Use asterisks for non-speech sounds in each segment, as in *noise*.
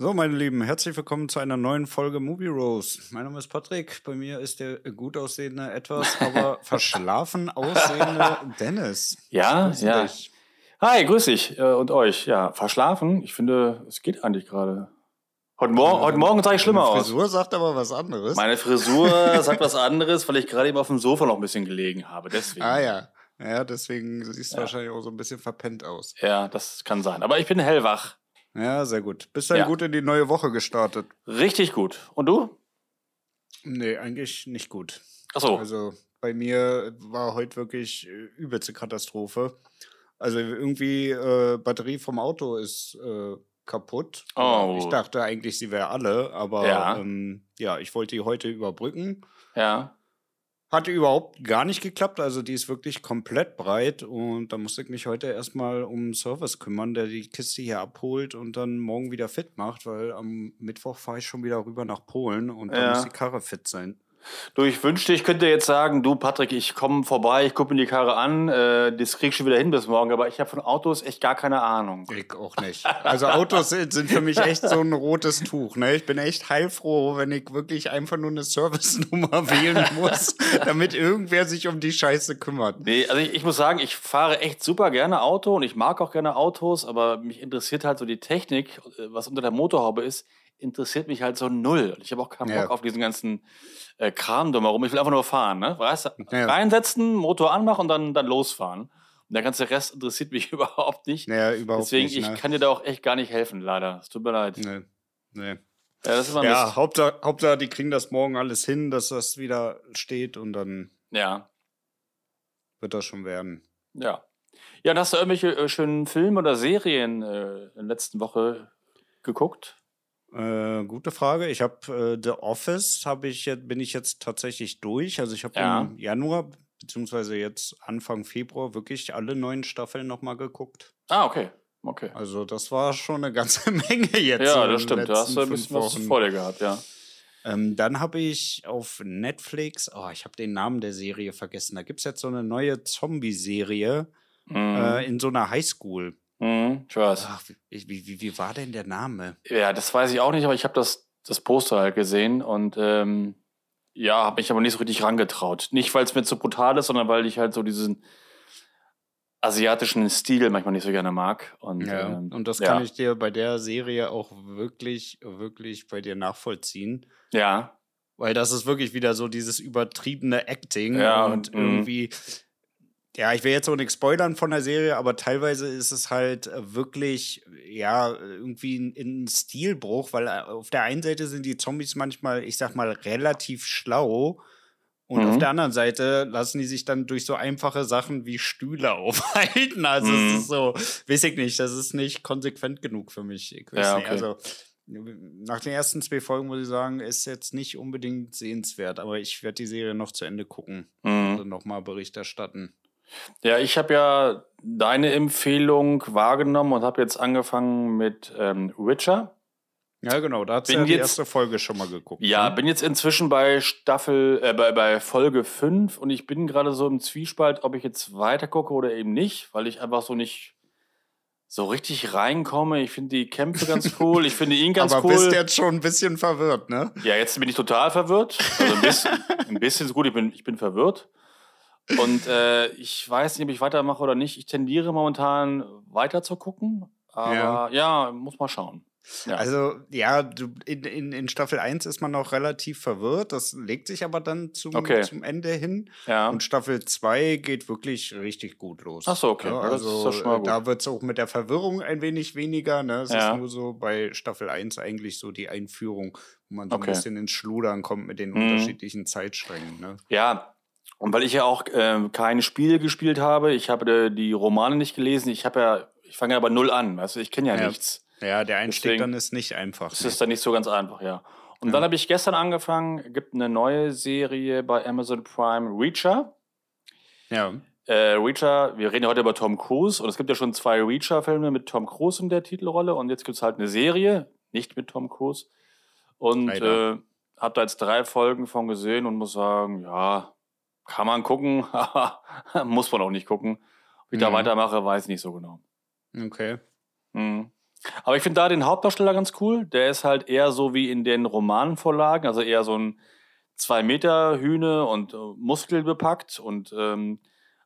So, meine Lieben, herzlich willkommen zu einer neuen Folge Movie Rose. Mein Name ist Patrick. Bei mir ist der gut aussehende, etwas aber *laughs* verschlafen aussehende Dennis. Ja, ja. Dich. Hi, grüß dich äh, und euch. Ja, verschlafen. Ich finde, es geht eigentlich gerade. Heute, Mor heute Morgen sah ich schlimmer aus. Meine Frisur sagt aber was anderes. Meine Frisur *laughs* sagt was anderes, weil ich gerade eben auf dem Sofa noch ein bisschen gelegen habe. Deswegen. Ah ja. Ja, deswegen siehst du ja. wahrscheinlich auch so ein bisschen verpennt aus. Ja, das kann sein. Aber ich bin hellwach. Ja, sehr gut. Bist du ja. gut in die neue Woche gestartet? Richtig gut. Und du? Nee, eigentlich nicht gut. Ach so. Also bei mir war heute wirklich äh, übelste Katastrophe. Also irgendwie äh, Batterie vom Auto ist äh, kaputt. Oh. Ich dachte eigentlich, sie wäre alle, aber ja. Ähm, ja, ich wollte die heute überbrücken. Ja. Hatte überhaupt gar nicht geklappt. Also die ist wirklich komplett breit. Und da musste ich mich heute erstmal um einen Service kümmern, der die Kiste hier abholt und dann morgen wieder fit macht, weil am Mittwoch fahre ich schon wieder rüber nach Polen und dann ja. muss die Karre fit sein. Du, ich wünschte, ich könnte jetzt sagen, du Patrick, ich komme vorbei, ich gucke mir die Karre an, äh, das krieg ich schon wieder hin bis morgen, aber ich habe von Autos echt gar keine Ahnung. Ich auch nicht. Also Autos sind, sind für mich echt so ein rotes Tuch. Ne? Ich bin echt heilfroh, wenn ich wirklich einfach nur eine Service-Nummer *laughs* wählen muss, damit irgendwer sich um die Scheiße kümmert. Nee, also ich, ich muss sagen, ich fahre echt super gerne Auto und ich mag auch gerne Autos, aber mich interessiert halt so die Technik, äh, was unter der Motorhaube ist interessiert mich halt so null. Ich habe auch keinen Bock ja. auf diesen ganzen äh, Kram drumherum. Ich will einfach nur fahren, ne? Weißt du, ja. reinsetzen, Motor anmachen und dann, dann losfahren. Und der ganze Rest interessiert mich *laughs* überhaupt nicht. Ja, überhaupt Deswegen, nicht. Deswegen, ich kann dir da auch echt gar nicht helfen, leider. Es tut mir leid. Nee. Nee. Ja, das ist mal ja Hauptsache, Hauptsache, die kriegen das morgen alles hin, dass das wieder steht und dann ja. wird das schon werden. Ja. Ja, und hast du irgendwelche äh, schönen Filme oder Serien äh, in der letzten Woche geguckt? Äh, gute Frage. Ich habe äh, The Office habe ich jetzt bin ich jetzt tatsächlich durch. Also ich habe ja. im Januar beziehungsweise jetzt Anfang Februar wirklich alle neun Staffeln nochmal geguckt. Ah okay, okay. Also das war schon eine ganze *laughs* Menge jetzt. Ja, das stimmt. Da hast du ein bisschen was vor dir gehabt, ja. Ähm, dann habe ich auf Netflix, oh, ich habe den Namen der Serie vergessen. Da gibt es jetzt so eine neue Zombie-Serie mhm. äh, in so einer Highschool. Mhm, ich weiß. Ach, wie, wie, wie war denn der Name? Ja, das weiß ich auch nicht, aber ich habe das, das Poster halt gesehen und ähm, ja, habe mich aber nicht so richtig rangetraut. Nicht, weil es mir zu brutal ist, sondern weil ich halt so diesen asiatischen Stil manchmal nicht so gerne mag. Und, ja, ähm, und das ja. kann ich dir bei der Serie auch wirklich, wirklich bei dir nachvollziehen. Ja. Weil das ist wirklich wieder so dieses übertriebene Acting ja, und mhm. irgendwie ja, ich will jetzt auch nichts spoilern von der Serie, aber teilweise ist es halt äh, wirklich, ja, irgendwie ein, ein Stilbruch, weil äh, auf der einen Seite sind die Zombies manchmal, ich sag mal, relativ schlau. Und mhm. auf der anderen Seite lassen die sich dann durch so einfache Sachen wie Stühle *laughs* aufhalten. Also mhm. es ist so, weiß ich nicht, das ist nicht konsequent genug für mich. Ich weiß ja, nicht. Also nach den ersten zwei Folgen muss ich sagen, ist jetzt nicht unbedingt sehenswert, aber ich werde die Serie noch zu Ende gucken mhm. und nochmal Bericht erstatten. Ja, ich habe ja deine Empfehlung wahrgenommen und habe jetzt angefangen mit ähm, Witcher. Ja, genau, da hat ja die erste Folge schon mal geguckt. Ja, ne? bin jetzt inzwischen bei Staffel, äh, bei, bei Folge 5 und ich bin gerade so im Zwiespalt, ob ich jetzt weiter gucke oder eben nicht, weil ich einfach so nicht so richtig reinkomme. Ich finde die Kämpfe ganz *laughs* cool, ich finde ihn ganz Aber cool. Aber bist jetzt schon ein bisschen verwirrt, ne? Ja, jetzt bin ich total verwirrt. Also ein bisschen, ein bisschen ist gut, ich bin, ich bin verwirrt. Und äh, ich weiß nicht, ob ich weitermache oder nicht. Ich tendiere momentan weiter zu gucken. Aber ja, ja muss mal schauen. Ja. Also, ja, du, in, in, in, Staffel 1 ist man noch relativ verwirrt. Das legt sich aber dann zum, okay. zum Ende hin. Ja. Und Staffel 2 geht wirklich richtig gut los. Ach so, okay. Ja, also, da wird es auch mit der Verwirrung ein wenig weniger. Ne? Es ist nur so bei Staffel 1 eigentlich so die Einführung, wo man so okay. ein bisschen ins Schludern kommt mit den mhm. unterschiedlichen Zeitsträngen. Ne? Ja, und weil ich ja auch äh, keine Spiele gespielt habe, ich habe äh, die Romane nicht gelesen, ich habe ja, ich fange ja bei null an, weißt du, ich kenne ja, ja, nichts. Ja, der Einstieg Deswegen dann ist nicht einfach. Das ist dann nicht so ganz einfach, ja. Und ja. dann habe ich gestern angefangen, gibt eine neue Serie bei Amazon Prime, Reacher. Ja. Äh, Reacher, wir reden ja heute über Tom Cruise und es gibt ja schon zwei Reacher-Filme mit Tom Cruise in der Titelrolle und jetzt gibt es halt eine Serie, nicht mit Tom Cruise. Und äh, habe da jetzt drei Folgen von gesehen und muss sagen, ja, kann man gucken, *laughs* muss man auch nicht gucken. Ob ich mhm. da weitermache, weiß ich nicht so genau. Okay. Mhm. Aber ich finde da den Hauptdarsteller ganz cool. Der ist halt eher so wie in den Romanvorlagen, also eher so ein zwei Meter Hühne und äh, muskelbepackt und ähm,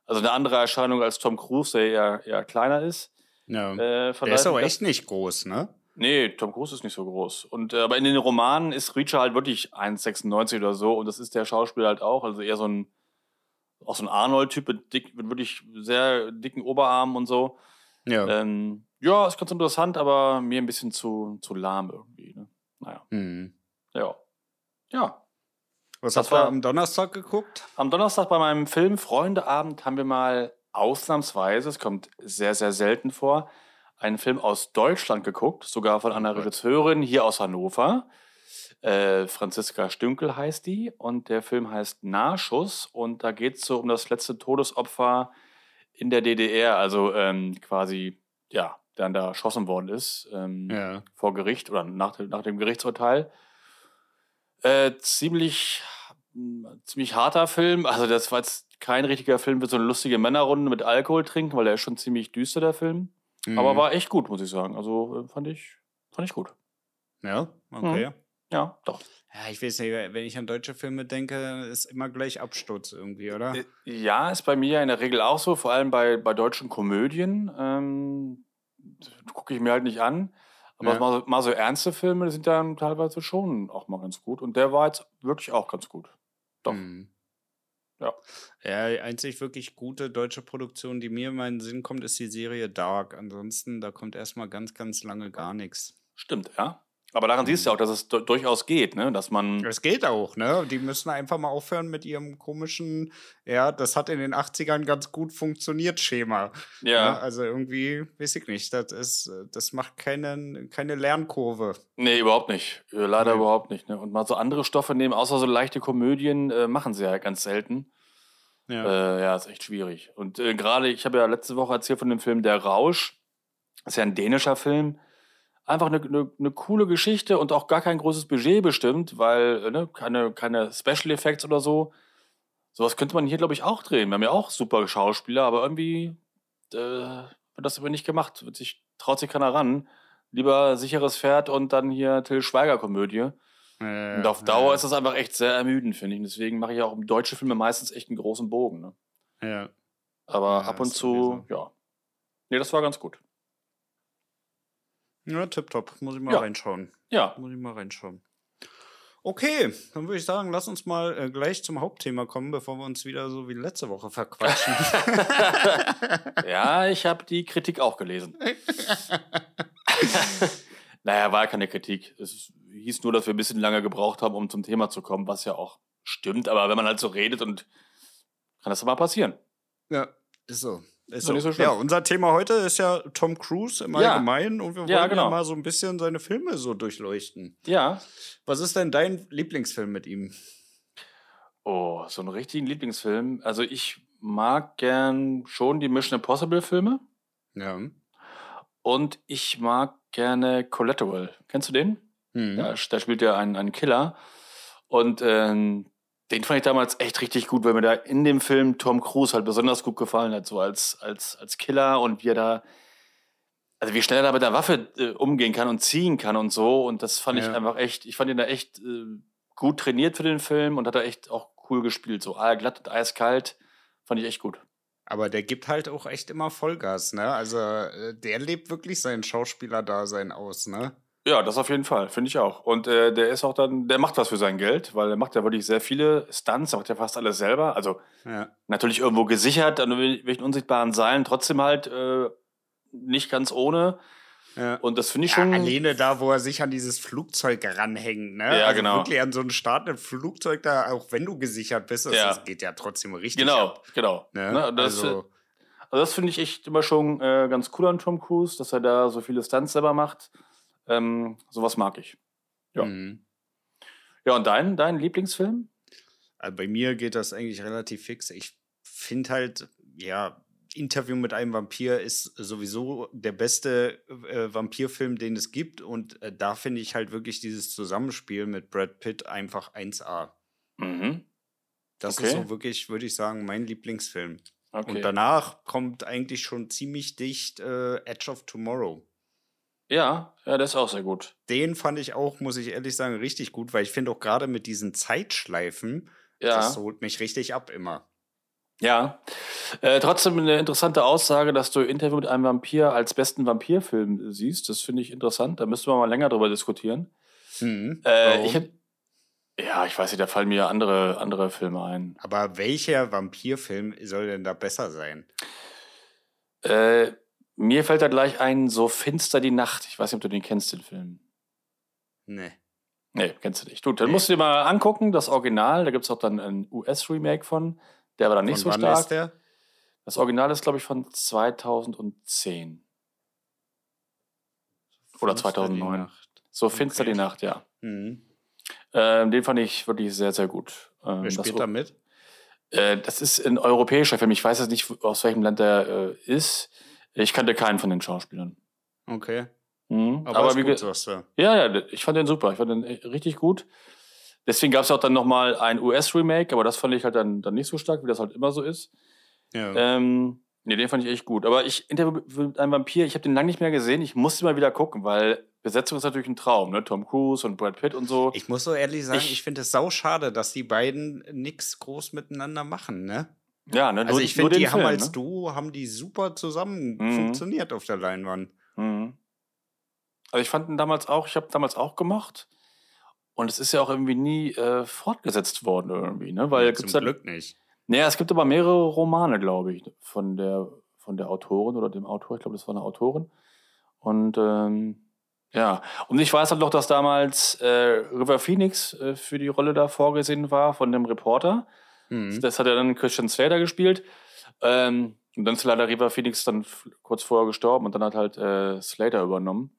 also eine andere Erscheinung als Tom Cruise, der eher, eher kleiner ist. Ja. Äh, der ist aber echt nicht groß, ne? Nee, Tom Cruise ist nicht so groß. Und äh, aber in den Romanen ist Reacher halt wirklich 1,96 oder so und das ist der Schauspieler halt auch, also eher so ein auch so ein Arnold-Typ mit, dick, mit wirklich sehr dicken Oberarmen und so. Ja. Ähm, ja, ist ganz interessant, aber mir ein bisschen zu, zu lahm irgendwie. Ne? Naja. Mhm. Ja. Ja. Was hast du am Donnerstag geguckt? Am Donnerstag bei meinem Film Freundeabend haben wir mal ausnahmsweise, es kommt sehr, sehr selten vor, einen Film aus Deutschland geguckt, sogar von einer Regisseurin hier aus Hannover. Äh, Franziska Stünkel heißt die und der Film heißt Nahschuss und da geht es so um das letzte Todesopfer in der DDR, also ähm, quasi, ja, der da erschossen worden ist ähm, ja. vor Gericht oder nach, nach dem Gerichtsurteil. Äh, ziemlich, ziemlich harter Film. Also, das war jetzt kein richtiger Film für so eine lustige Männerrunde mit Alkohol trinken, weil der ist schon ziemlich düster, der Film. Mhm. Aber war echt gut, muss ich sagen. Also, äh, fand ich, fand ich gut. Ja, okay. Mhm. Ja, doch. Ja, ich weiß nicht, wenn ich an deutsche Filme denke, ist immer gleich Absturz irgendwie, oder? Äh, ja, ist bei mir in der Regel auch so, vor allem bei, bei deutschen Komödien. Ähm, Gucke ich mir halt nicht an. Aber ja. mal, mal, so ernste Filme sind dann teilweise schon auch mal ganz gut. Und der war jetzt wirklich auch ganz gut. Doch. Mhm. Ja. Ja, die einzig wirklich gute deutsche Produktion, die mir in meinen Sinn kommt, ist die Serie Dark. Ansonsten, da kommt erstmal ganz, ganz lange gar nichts. Stimmt, ja. Aber daran siehst du auch, dass es durchaus geht, ne? Dass man. Es geht auch, ne? Die müssen einfach mal aufhören mit ihrem komischen, ja, das hat in den 80ern ganz gut funktioniert, Schema. Ja. Ne? Also irgendwie, weiß ich nicht, das ist, das macht keine, keine Lernkurve. Nee, überhaupt nicht. Äh, leider nee. überhaupt nicht. Ne? Und mal so andere Stoffe nehmen, außer so leichte Komödien, äh, machen sie ja ganz selten. Ja. Äh, ja, ist echt schwierig. Und äh, gerade, ich habe ja letzte Woche erzählt von dem Film Der Rausch. Das ist ja ein dänischer Film einfach eine, eine, eine, coole Geschichte und auch gar kein großes Budget bestimmt, weil äh, ne, keine, keine Special Effects oder so. Sowas könnte man hier, glaube ich, auch drehen. Wir haben ja auch super Schauspieler, aber irgendwie äh, wird das aber nicht gemacht. Wird sich, traut sich keiner ran. Lieber sicheres Pferd und dann hier Till Schweiger-Komödie. Äh, und auf Dauer äh. ist das einfach echt sehr ermüdend, finde ich. Und deswegen mache ich auch um deutsche Filme meistens echt einen großen Bogen. Ne? Ja. Aber ja, ab und zu, ja. Nee, das war ganz gut. Ja, tipptopp. Muss ich mal ja. reinschauen. Ja. Muss ich mal reinschauen. Okay, dann würde ich sagen, lass uns mal äh, gleich zum Hauptthema kommen, bevor wir uns wieder so wie letzte Woche verquatschen. *laughs* ja, ich habe die Kritik auch gelesen. *laughs* naja, war keine Kritik. Es hieß nur, dass wir ein bisschen lange gebraucht haben, um zum Thema zu kommen, was ja auch stimmt. Aber wenn man halt so redet und kann das mal passieren. Ja, ist so. Ist so. so ja, unser Thema heute ist ja Tom Cruise im ja. Allgemeinen und wir wollen ja, genau. ja, mal so ein bisschen seine Filme so durchleuchten. Ja. Was ist denn dein Lieblingsfilm mit ihm? Oh, so einen richtigen Lieblingsfilm. Also ich mag gern schon die Mission Impossible Filme. Ja. Und ich mag gerne Collateral. Kennst du den? Mhm. Da, da spielt er einen, einen Killer. Und ähm, den fand ich damals echt richtig gut, weil mir da in dem Film Tom Cruise halt besonders gut gefallen hat, so als, als, als Killer und wie er da, also wie schnell er da mit der Waffe äh, umgehen kann und ziehen kann und so. Und das fand ja. ich einfach echt, ich fand ihn da echt äh, gut trainiert für den Film und hat er echt auch cool gespielt. So glatt und eiskalt, fand ich echt gut. Aber der gibt halt auch echt immer Vollgas, ne? Also äh, der lebt wirklich sein Schauspieler-Dasein aus, ne? Ja, das auf jeden Fall, finde ich auch. Und äh, der ist auch dann, der macht was für sein Geld, weil er macht ja wirklich sehr viele Stunts, er macht ja fast alles selber. Also ja. natürlich irgendwo gesichert, an welchen unsichtbaren Seilen, trotzdem halt äh, nicht ganz ohne. Ja. Und das finde ich ja, schon. Alleine da, wo er sich an dieses Flugzeug ranhängt, ne? Ja, also genau. Wirklich an so ein startendes Flugzeug da, auch wenn du gesichert bist, das, ja. das geht ja trotzdem richtig. Genau, ab, genau. Ne? Ne? Das, also, also das finde ich echt immer schon äh, ganz cool an Tom Cruise, dass er da so viele Stunts selber macht. Ähm, sowas mag ich. Ja. Mhm. Ja, und dein, dein Lieblingsfilm? Also bei mir geht das eigentlich relativ fix. Ich finde halt, ja, Interview mit einem Vampir ist sowieso der beste äh, Vampirfilm, den es gibt. Und äh, da finde ich halt wirklich dieses Zusammenspiel mit Brad Pitt einfach 1A. Mhm. Das okay. ist so wirklich, würde ich sagen, mein Lieblingsfilm. Okay. Und danach kommt eigentlich schon ziemlich dicht äh, Edge of Tomorrow. Ja, ja, das ist auch sehr gut. Den fand ich auch, muss ich ehrlich sagen, richtig gut, weil ich finde auch gerade mit diesen Zeitschleifen, ja. das holt mich richtig ab immer. Ja, äh, trotzdem eine interessante Aussage, dass du Interview mit einem Vampir als besten Vampirfilm siehst. Das finde ich interessant. Da müssen wir mal länger drüber diskutieren. Mhm. Äh, ich hab, ja, ich weiß nicht, da fallen mir andere, andere Filme ein. Aber welcher Vampirfilm soll denn da besser sein? Äh, mir fällt da gleich ein, so finster die Nacht. Ich weiß nicht, ob du den kennst, den Film. Nee. Nee, kennst du nicht. Gut, dann nee. musst du dir mal angucken, das Original. Da gibt es auch dann ein US-Remake von. Der war dann nicht von so stark. Ist der? Das Original ist, glaube ich, von 2010. Oder 2009. So finster okay. die Nacht, ja. Mhm. Ähm, den fand ich wirklich sehr, sehr gut. Ähm, Wer spielt da mit? Äh, das ist ein europäischer Film. Ich weiß jetzt nicht, aus welchem Land der äh, ist. Ich kannte keinen von den Schauspielern. Okay. Mhm. Aber, Aber wie gut, du. Ja, ja, ich fand den super. Ich fand den äh, richtig gut. Deswegen gab es auch dann nochmal ein US-Remake, aber das fand ich halt dann, dann nicht so stark, wie das halt immer so ist. Ja. Ähm, nee, den fand ich echt gut. Aber ich Interview mit einem Vampir, ich habe den lange nicht mehr gesehen. Ich musste mal wieder gucken, weil Besetzung ist natürlich ein Traum, ne? Tom Cruise und Brad Pitt und so. Ich muss so ehrlich sagen, ich, ich finde es sau schade, dass die beiden nichts groß miteinander machen, ne? Ja, ne? Also nur, ich finde, die Film, haben als ne? Duo haben die super zusammen mhm. funktioniert auf der Leinwand. Mhm. Also ich fand ihn damals auch, ich habe damals auch gemacht. Und es ist ja auch irgendwie nie äh, fortgesetzt worden irgendwie, ne? Weil ja, zum halt, Glück nicht. Naja, es gibt aber mehrere Romane, glaube ich, von der, von der Autorin oder dem Autor. Ich glaube, das war eine Autorin. Und ähm, ja, und ich weiß halt noch, dass damals äh, River Phoenix äh, für die Rolle da vorgesehen war von dem Reporter. Mhm. Das hat ja dann Christian Slater gespielt. Ähm, und dann ist leider River Phoenix dann kurz vorher gestorben und dann hat halt äh, Slater übernommen.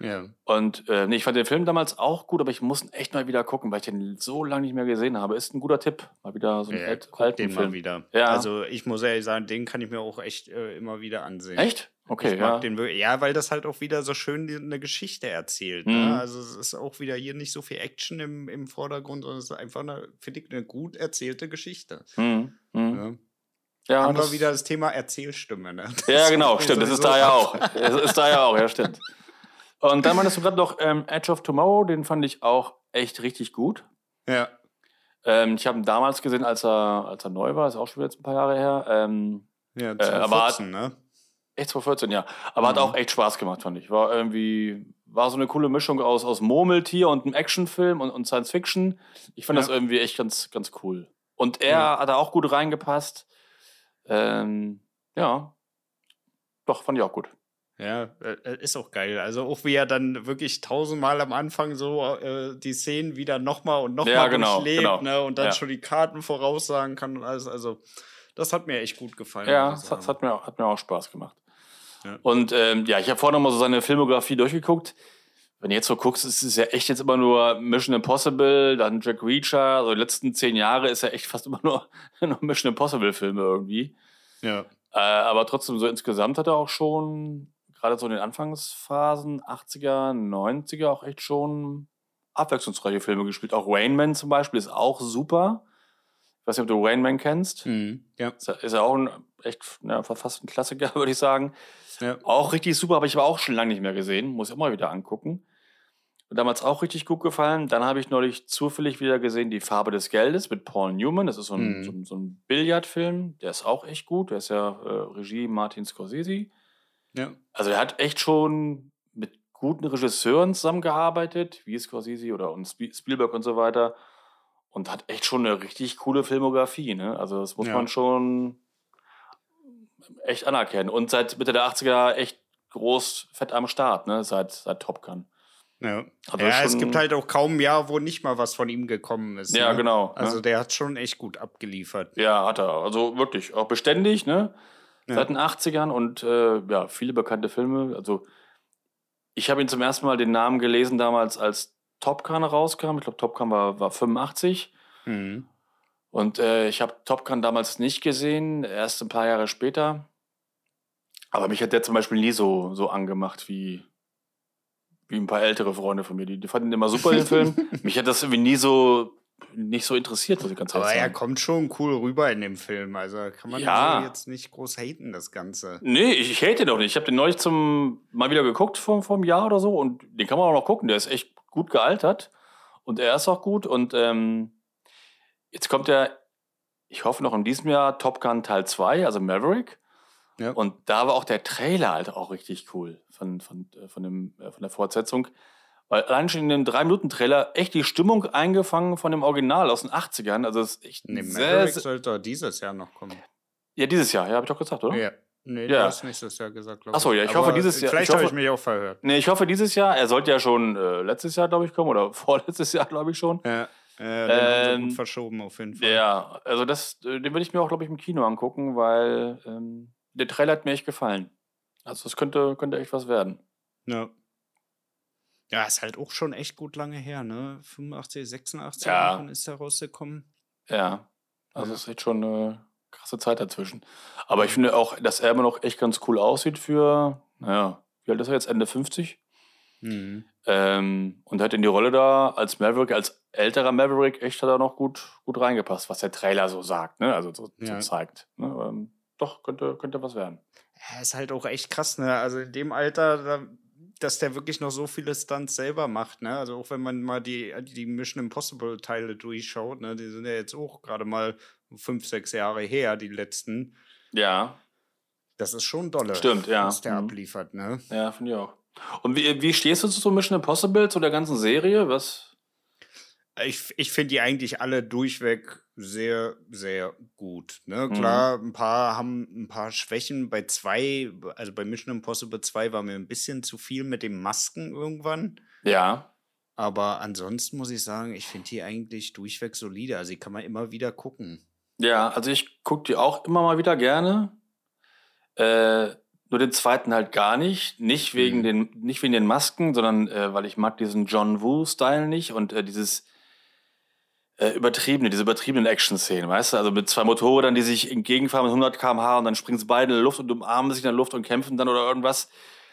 Ja. Und äh, nee, ich fand den Film damals auch gut, aber ich muss ihn echt mal wieder gucken, weil ich den so lange nicht mehr gesehen habe. Ist ein guter Tipp. Mal wieder so einen ja, alt, alten den Film. mal wieder. Ja. Also ich muss ehrlich sagen, den kann ich mir auch echt äh, immer wieder ansehen. Echt? Okay, ich ja. Den, ja, weil das halt auch wieder so schön eine Geschichte erzählt. Ne? Mhm. Ne? Also es ist auch wieder hier nicht so viel Action im, im Vordergrund, sondern es ist einfach eine, finde ich, eine gut erzählte Geschichte. Mhm. Mhm. Ja. Ja, haben wir wieder das Thema Erzählstimme. Ne? ja, genau, stimmt. Das ist da ja *laughs* auch. Das ist da ja auch, ja, stimmt. Und dann meinst du gerade noch ähm, Edge of Tomorrow, den fand ich auch echt richtig gut. Ja. Ähm, ich habe ihn damals gesehen, als er, als er neu war, ist auch schon jetzt ein paar Jahre her. Ähm, ja, 2014, äh, ne? Echt 2014, ja. Aber mhm. hat auch echt Spaß gemacht, fand ich. War irgendwie, war so eine coole Mischung aus, aus Murmeltier und einem Actionfilm und, und Science Fiction. Ich fand ja. das irgendwie echt ganz, ganz cool. Und er ja. hat da auch gut reingepasst. Ähm, ja. Doch, fand ich auch gut. Ja, äh, ist auch geil. Also auch wie er dann wirklich tausendmal am Anfang so äh, die Szenen wieder nochmal und nochmal ja, genau, durchlebt, genau. ne? Und dann ja. schon die Karten voraussagen kann und alles. Also, das hat mir echt gut gefallen. Ja, das hat, hat, mir, hat mir auch Spaß gemacht. Ja. Und ähm, ja, ich habe vorhin nochmal so seine Filmografie durchgeguckt. Wenn du jetzt so guckst, ist es ja echt jetzt immer nur Mission Impossible, dann Jack Reacher. Also die letzten zehn Jahre ist ja echt fast immer nur, *laughs* nur Mission Impossible-Filme irgendwie. Ja. Äh, aber trotzdem, so insgesamt hat er auch schon gerade so in den Anfangsphasen, 80er, 90er, auch echt schon abwechslungsreiche Filme gespielt. Auch Rain Man zum Beispiel ist auch super. Ich weiß nicht, ob du Rain Man kennst. Mhm, ja. Ist ja auch ein echt, ja, fast ein Klassiker, *laughs* würde ich sagen. Ja. Auch richtig super, aber ich war auch schon lange nicht mehr gesehen. Muss ich auch mal wieder angucken. Damals auch richtig gut gefallen. Dann habe ich neulich zufällig wieder gesehen Die Farbe des Geldes mit Paul Newman. Das ist so ein, mhm. so, so ein Billardfilm. Der ist auch echt gut. Der ist ja äh, Regie Martin Scorsese. Ja. Also er hat echt schon mit guten Regisseuren zusammengearbeitet, wie Scorsese oder und Spielberg und so weiter. Und hat echt schon eine richtig coole Filmografie. Ne? Also das muss ja. man schon echt anerkennen. Und seit Mitte der 80er echt groß fett am Start, ne? seit, seit Top Gun. Ja, also ja es gibt halt auch kaum ein Jahr, wo nicht mal was von ihm gekommen ist. Ja, ne? genau. Also ne? der hat schon echt gut abgeliefert. Ja, hat er. Also wirklich, auch beständig, ne? Ja. seit den 80ern und äh, ja, viele bekannte Filme. Also ich habe ihn zum ersten Mal den Namen gelesen damals, als Top Gun rauskam. Ich glaube, Top Gun war, war 85. Mhm. Und äh, ich habe Top Gun damals nicht gesehen, erst ein paar Jahre später. Aber mich hat der zum Beispiel nie so, so angemacht wie, wie ein paar ältere Freunde von mir. Die, die fanden immer super den Film. *laughs* mich hat das irgendwie nie so nicht so interessiert, muss ich ganz Aber ehrlich er sagen. kommt schon cool rüber in dem Film. Also kann man Ja. jetzt nicht groß haten, das Ganze. Nee, ich, ich hate den doch nicht. Ich habe den neulich zum mal wieder geguckt vor, vor einem Jahr oder so und den kann man auch noch gucken. Der ist echt gut gealtert und er ist auch gut. Und ähm, jetzt kommt der, ich hoffe noch in diesem Jahr, Top Gun Teil 2, also Maverick. Ja. Und da war auch der Trailer halt auch richtig cool von, von, äh, von, dem, äh, von der Fortsetzung. Weil allein schon in dem 3-Minuten-Trailer echt die Stimmung eingefangen von dem Original aus den 80ern. Also es ist echt Nee, Maverick sehr, sollte dieses Jahr noch kommen. Ja, dieses Jahr, ja, habe ich doch gesagt, oder? Ja. Nee, Ja. du hast nächstes Jahr gesagt, glaube Ach so, ja, ich hoffe, dieses Jahr- Vielleicht ich habe ich mich auch verhört. Nee, ich hoffe dieses Jahr. Er sollte ja schon äh, letztes Jahr, glaube ich, kommen oder *laughs* vorletztes Jahr, glaube ich schon. Ja, äh, den Ähm, gut verschoben auf jeden Fall. Ja, also das, äh, den würde ich mir auch, glaube ich, im Kino angucken, weil ähm, der Trailer hat mir echt gefallen. Also es könnte, könnte echt was werden. Ja. Ja, ist halt auch schon echt gut lange her, ne? 85, 86 Ja. Ist er rausgekommen. Ja, also Ja. es ist echt schon eine krasse Zeit dazwischen. Aber ich finde auch, dass er immer noch echt ganz cool aussieht für, naja, wie alt ist er jetzt? Ende 50? Mhm. Ähm, und hat in die Rolle da als Maverick, als älterer Maverick, echt hat er noch gut, gut reingepasst, was der Trailer so sagt, ne? Also so, Ja. so zeigt. Ne? Ähm, doch, könnte, könnte was werden. Ja, ist halt auch echt krass, ne? Also in dem Alter, da, dass der wirklich noch so viele Stunts selber macht, ne? Also auch wenn man mal die, die Mission Impossible Teile durchschaut, ne? Die sind ja jetzt auch gerade mal fünf, sechs Jahre her, die letzten. Ja, Das ist schon dolle. Stimmt, ja. Was der Mhm. abliefert, ne? ja, finde ich auch. Und wie, wie stehst du zu so Mission Impossible, zu der ganzen Serie? Was? Ich, ich finde die eigentlich alle durchweg sehr, sehr gut. Ne? Mhm. Klar, ein paar haben ein paar Schwächen. Bei zwei, also bei Mission Impossible 2 war mir ein bisschen zu viel mit den Masken irgendwann. Ja, Aber ansonsten muss ich sagen, ich finde die eigentlich durchweg solide. Also die kann man immer wieder gucken. ja, also ich gucke die auch immer mal wieder gerne. Äh, nur den zweiten halt gar nicht. Nicht wegen, Mhm. den, nicht wegen den Masken, sondern äh, weil ich mag diesen John Woo-Style nicht und äh, dieses äh, übertriebene, diese übertriebenen Action-Szenen, weißt du? Also mit zwei Motorrädern, die sich entgegenfahren mit 100 km/h und dann springen sie beide in die Luft und umarmen sich in der Luft und kämpfen dann oder irgendwas.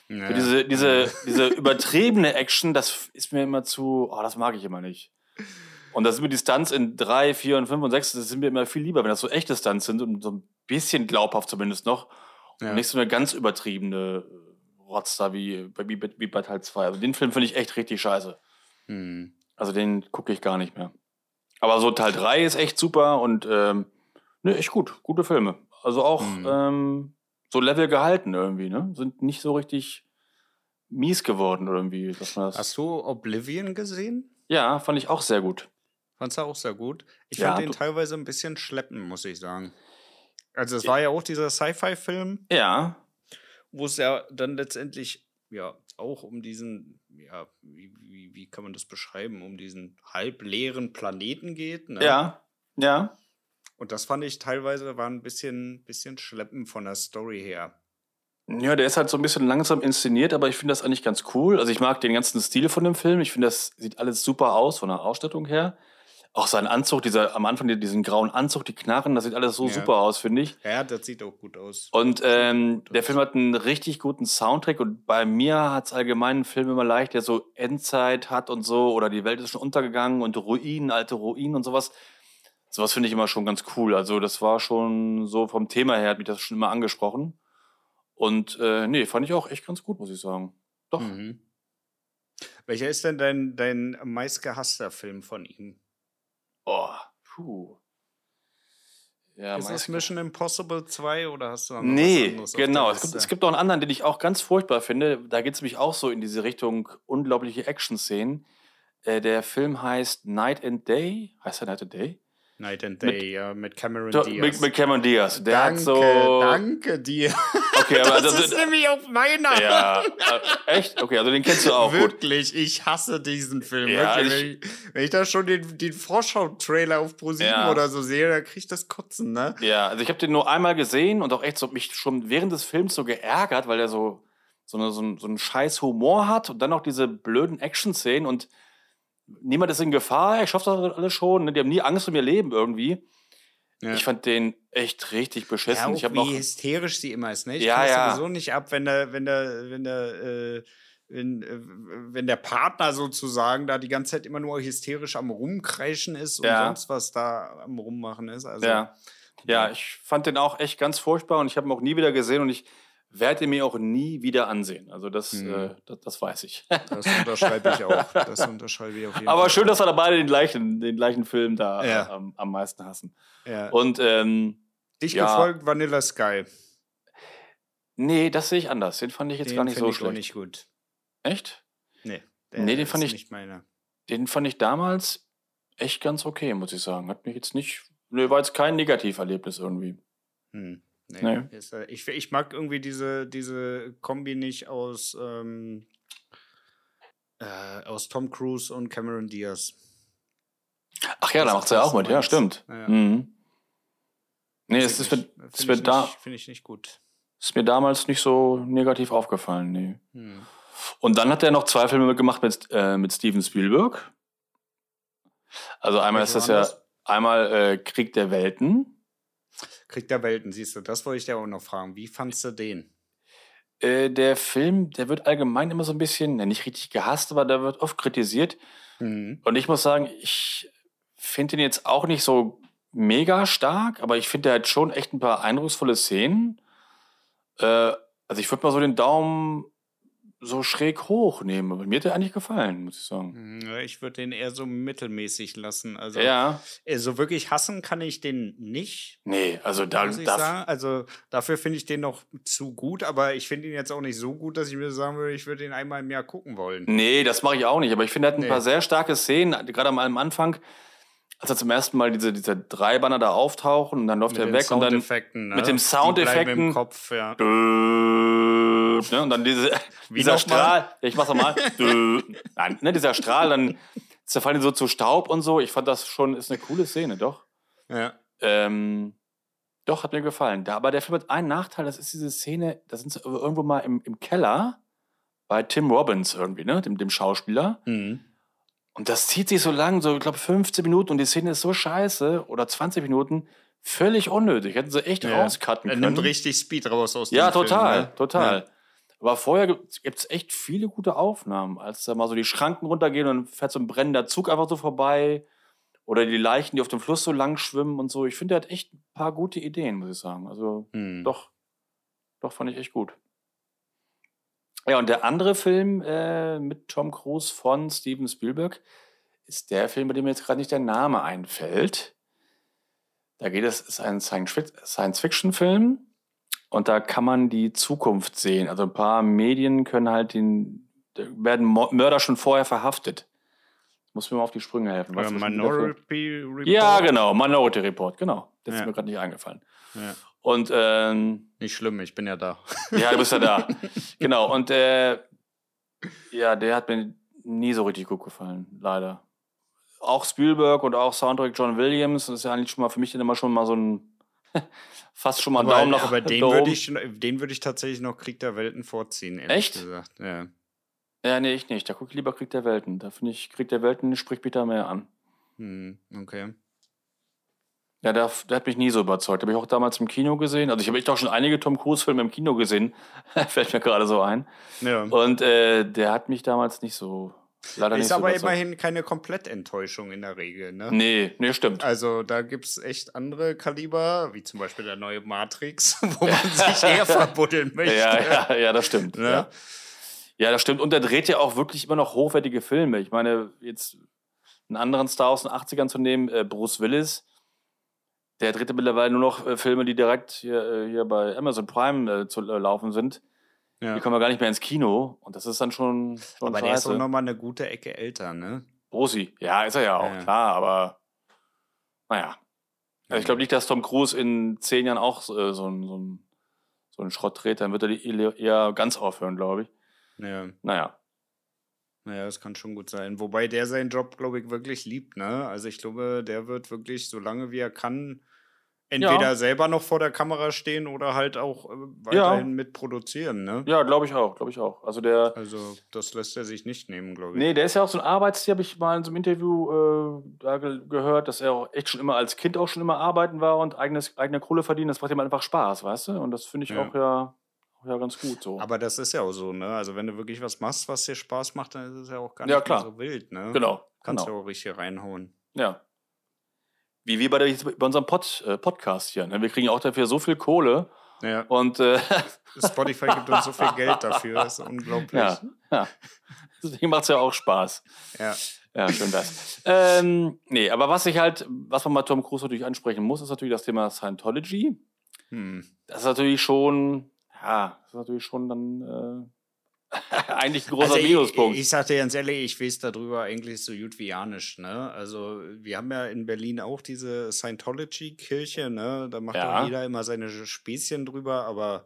Ja. Diese, diese, diese übertriebene Action, das ist mir immer zu, oh, das mag ich immer nicht. Und da sind mir die Stunts in 3, 4 und 5 und 6, das sind mir immer viel lieber, wenn das so echte Stunts sind und so ein bisschen glaubhaft zumindest noch. Ja. Und nicht so eine ganz übertriebene äh, Rotz da wie, bei- wie, wie bei Teil 2. Also den Film finde ich echt richtig scheiße. Hm. Also den gucke ich gar nicht mehr. Aber so Teil 3 ist echt super und ähm, ne, echt gut. Gute Filme. Also auch Mhm. ähm, so Level gehalten irgendwie, ne? Sind nicht so richtig mies geworden irgendwie. Dass man das Hast du Oblivion gesehen? ja, fand ich auch sehr gut. Fandst du auch sehr gut? Ich Ja, fand den teilweise ein bisschen schleppen, muss ich sagen. Also es war ja auch dieser Sci-Fi-Film, Ja, wo es ja dann letztendlich ja auch um diesen, ja, wie, wie, wie kann man das beschreiben, um diesen halbleeren Planeten geht. Ne? ja, ja. Und das fand ich teilweise war ein bisschen, bisschen schleppen von der Story her. Ja, der ist halt so ein bisschen langsam inszeniert, aber ich finde das eigentlich ganz cool. Also ich mag den ganzen Stil von dem Film. Ich finde, das sieht alles super aus von der Ausstattung her. Auch sein Anzug, dieser am Anfang diesen grauen Anzug, die Knarren, das sieht alles so Ja. super aus, finde ich. Ja, das sieht auch gut aus. Und ähm, gut der aus. Film hat einen richtig guten Soundtrack und bei mir hat es allgemein einen Film immer leicht, der so Endzeit hat und so oder die Welt ist schon untergegangen und Ruinen, alte Ruinen und sowas. Sowas finde ich immer schon ganz cool. Also das war schon so vom Thema her, hat mich das schon immer angesprochen. Und äh, nee, fand ich auch echt ganz gut, muss ich sagen. Doch. Mhm. Welcher ist denn dein, dein meistgehasster Film von ihm? Oh, puh. Ja, ist das Mission Impossible 2 oder hast du noch Nee, genau. Es gibt, es gibt auch einen anderen, den ich auch ganz furchtbar finde. Da geht es mich auch so in diese Richtung unglaubliche Action-Szenen. Äh, der Film heißt Night and Day. Heißt der Night and Day? Night and mit- Day, ja, mit Cameron Diaz. mit, mit Cameron Diaz. Der danke, hat so. danke dir. *laughs* Okay, aber das das, ist nämlich auf meiner. ja, äh, echt? Okay, also den kennst du auch gut. Wirklich, ich hasse diesen Film. Ja, wirklich. ich- wenn, ich, wenn ich da schon den, den Vorschau-Trailer auf ProSieben Ja. oder so sehe, dann krieg ich das Kotzen, ne? Ja, also ich habe den nur einmal gesehen und auch echt so mich schon während des Films so geärgert, weil er so so, eine, so, einen, so einen scheiß Humor hat und dann noch diese blöden Action-Szenen und niemand ist in Gefahr, ich schaffe das alles schon, ne? die haben nie Angst um ihr Leben irgendwie. Ja. Ich fand den echt richtig Ja, beschissen. auch ich wie noch hysterisch sie immer ist, ne? Ich Ja, kann ja. sowieso nicht ab, wenn der, wenn der, wenn der, äh, wenn, äh, wenn der Partner sozusagen da die ganze Zeit immer nur hysterisch am Rumkreischen ist und ja. sonst was da am Rummachen ist. Also, ja. ja, ich fand den auch echt ganz furchtbar und ich habe ihn auch nie wieder gesehen und ich werde mir auch nie wieder ansehen. Also das, hm. äh, das, das, weiß ich. Das unterschreibe ich auch. *laughs* Das unterschreibe ich auf jeden Aber Fall. schön, dass wir da beide den gleichen, den gleichen Film da ja. am, am meisten hassen. Ja. Und ähm, Dich ja, gefolgt Vanilla Sky. Nee, das sehe ich anders. Den fand ich jetzt den gar nicht so ich schlecht. nicht gut. Echt? Nee. Nee, den fand ich nicht meiner. Den fand ich damals echt ganz okay, muss ich sagen. Hat mich jetzt nicht. Nee, war jetzt kein Negativerlebnis irgendwie. Hm. Nee. nee. Ist, äh, ich, ich mag irgendwie diese, diese Kombi nicht aus, ähm, äh, aus Tom Cruise und Cameron Diaz. Ach ja, da macht er auch mit, ja, stimmt. Ja. Mhm. Nee, es ist, wird, es wird da. Finde ich nicht gut. Ist mir damals nicht so negativ aufgefallen, nee. Hm. Und dann hat er noch zwei Filme gemacht mit, äh, mit Steven Spielberg. Also einmal ist das ja einmal äh, Krieg der Welten. Krieg der Welten, siehst du, das wollte ich dir auch noch fragen. Wie fandst du den? Äh, der Film, der wird allgemein immer so ein bisschen, nicht richtig gehasst, aber der wird oft kritisiert. Mhm. Und ich muss sagen, ich finde ihn jetzt auch nicht so mega stark, aber ich finde, der hat schon echt ein paar eindrucksvolle Szenen. Äh, also ich würde mal so den Daumen so schräg hoch nehmen. Aber mir hat der eigentlich gefallen, muss ich sagen. Hm, ich würde den eher so mittelmäßig lassen. Also ja. Äh, so wirklich hassen kann ich den nicht. Nee, also da muss ich sagen. Also dafür finde ich den noch zu gut, aber ich finde ihn jetzt auch nicht so gut, dass ich mir sagen würde, ich würde ihn einmal im Jahr gucken wollen. Nee, das mache ich auch nicht. Aber ich finde, er hat ein nee. paar sehr starke Szenen, gerade am Anfang als er zum ersten Mal diese, diese drei Banner da auftauchen und dann läuft er weg und dann ne? mit dem Soundeffekten. im Kopf, ja. Ne? Und dann diese, *laughs* dieser Strahl, ja, ich mach's nochmal. Nein, ne, dieser Strahl, dann zerfallen die so zu Staub und so. Ich fand das schon, ist eine coole Szene, doch. Ja. Ähm, doch, hat mir gefallen. Da, aber der Film hat einen Nachteil, das ist diese Szene, da sind sie irgendwo mal im, im Keller bei Tim Robbins irgendwie, ne, dem, dem Schauspieler. Mhm. Und das zieht sich so lang, so, ich glaube, 15 Minuten und die Szene ist so scheiße oder 20 Minuten, völlig unnötig. Hätten sie echt ja. rauscutten können. Er nimmt richtig Speed raus aus dem Ja, total, Film, ne? total. Ja. Aber vorher gibt es echt viele gute Aufnahmen, als da mal so die Schranken runtergehen und fährt so ein brennender Zug einfach so vorbei. Oder die Leichen, die auf dem Fluss so lang schwimmen und so. Ich finde, er hat echt ein paar gute Ideen, muss ich sagen. Also, hm. doch, doch fand ich echt gut. Ja, und der andere Film äh, mit Tom Cruise von Steven Spielberg ist der Film, bei dem mir jetzt gerade nicht der Name einfällt. Da geht es, ist ein Science-Fiction-Film und da kann man die Zukunft sehen. Also ein paar Medien können halt den, werden Mörder schon vorher verhaftet. Muss mir mal auf die Sprünge helfen. Was Minority Report? Ja, genau, Minority Report, genau. Das ja. ist mir gerade nicht eingefallen. Ja. Und ähm, nicht schlimm, ich bin ja da. *laughs* Ja, du bist ja da. *laughs* genau. Und äh, ja, der hat mir nie so richtig gut gefallen, leider. Auch Spielberg und auch Soundtrack John Williams, das ist ja eigentlich schon mal für mich dann immer schon mal so ein *laughs* fast schon mal ein Daumen nach Aber *laughs* den würde ich, den ich tatsächlich noch Krieg der Welten vorziehen, ehrlich Echt? gesagt. Ja. Ja, nee, ich nicht. Da gucke ich lieber Krieg der Welten. Da finde ich, Krieg der Welten spricht mich da mehr an. Hm, okay. Ja, der, der, hat mich nie so überzeugt. Habe ich auch damals im Kino gesehen. Also ich habe echt auch schon einige Tom Cruise-Filme im Kino gesehen. *laughs* Fällt mir gerade so ein. Ja. Und äh, der hat mich damals nicht so. Leider ist aber immerhin keine Komplettenttäuschung in der Regel, ne? Nee, nee, stimmt. Also da gibt es echt andere Kaliber, wie zum Beispiel der neue Matrix, *laughs* wo man *laughs* sich eher verbuddeln möchte. Ja, ja, ja, das stimmt. Ja. ja. ja, das stimmt. Und der dreht ja auch wirklich immer noch hochwertige Filme. Ich meine, jetzt einen anderen Star aus den 80ern zu nehmen, äh, Bruce Willis, der dritte mittlerweile nur noch äh, Filme, die direkt hier, äh, hier bei Amazon Prime äh, zu äh, laufen sind. Ja. Die kommen ja gar nicht mehr ins Kino. Und das ist dann schon, schon Aber scheiße. der ist auch nochmal eine gute Ecke älter, ne? Rosi. Ja, ist er ja auch, ja. klar. Aber naja. Also ich glaube nicht, dass Tom Cruise in zehn Jahren auch äh, so, ein, so, ein, so einen Schrott dreht. Dann wird er die eher ganz aufhören, glaube ich. Ja. Naja. Naja, das kann schon gut sein. Wobei der seinen Job, glaube ich, wirklich liebt, ne? Also ich glaube, der wird wirklich, so lange wie er kann, entweder ja. selber noch vor der Kamera stehen oder halt auch äh, weiterhin ja. mitproduzieren, ne? Ja, glaube ich auch, glaube ich auch. Also der. Also das lässt er sich nicht nehmen, glaube ich. Nee, der ist ja auch so ein Arbeitstier, habe ich mal in so einem Interview äh, da ge gehört, dass er auch echt schon immer als Kind auch schon immer arbeiten war und eigenes, eigene Kohle verdienen. Das macht ihm einfach Spaß, weißt du? Und das finde ich ja. auch ja ja ganz gut so. Aber das ist ja auch so, ne? Also wenn du wirklich was machst, was dir Spaß macht, dann ist es ja auch gar Ja, nicht klar. so wild, ne? Genau. Kannst genau. du auch richtig reinhauen. Ja. Wie wir bei, der, bei unserem Pod, äh, Podcast hier. Ne? Wir kriegen auch dafür so viel Kohle. Ja. Und äh, *laughs* Spotify gibt uns so viel *laughs* Geld dafür, das ist unglaublich. ja, ja. Deswegen macht es ja auch Spaß. Ja. Ja, schön das. ähm, nee, aber was ich halt, was man bei Tom Cruise natürlich ansprechen muss, ist natürlich das Thema Scientology. Hm. Das ist natürlich schon, ja, das ist natürlich schon dann äh, *laughs* eigentlich ein großer Also ich, Minuspunkt. Ich sag dir ganz ehrlich, ich weiß darüber eigentlich so gut wie ja nicht, ne? Also, wir haben ja in Berlin auch diese Scientology-Kirche, ne? Da macht Ja. jeder immer seine Späßchen drüber, aber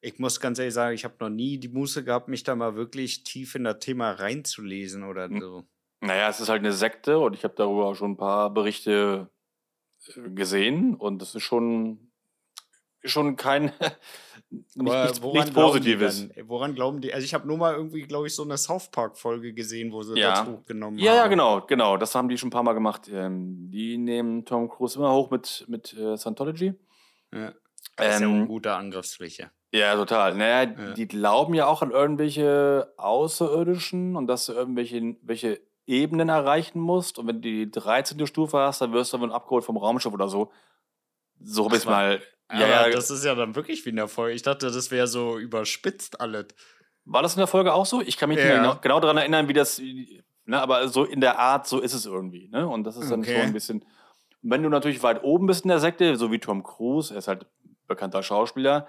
ich muss ganz ehrlich sagen, ich habe noch nie die Muße gehabt, mich da mal wirklich tief in das Thema reinzulesen oder Hm. so. Naja, es ist halt eine Sekte und ich habe darüber auch schon ein paar Berichte äh, gesehen und das ist schon, schon kein *laughs* Aber nichts, woran nichts Positives. dann? Woran glauben die? Also ich habe nur mal irgendwie, glaube ich, so eine South Park-Folge gesehen, wo sie Ja. das hochgenommen Ja, haben. ja, genau, genau. Das haben die schon ein paar Mal gemacht. Ähm, die nehmen Tom Cruise immer hoch mit, mit äh, Scientology. Ja. Das ist ja Ähm, eine gute Angriffsfläche. Ja, total. Naja, Ja. die glauben ja auch an irgendwelche Außerirdischen und dass du irgendwelche welche Ebenen erreichen musst. Und wenn du die 13. Stufe hast, dann wirst du dann abgeholt vom Raumschiff oder so. So habe ich Ach, mal. Ja, Ja, ja, das ist ja dann wirklich wie in der Folge. Ich dachte, das wäre so überspitzt alles. war das in der Folge auch so? Ich kann mich nicht Ja. mehr genau, genau daran erinnern, wie das. Ne, aber so in der Art, so ist es irgendwie. Ne? Und das ist dann Okay. schon ein bisschen. Wenn du natürlich weit oben bist in der Sekte, so wie Tom Cruise, er ist halt bekannter Schauspieler,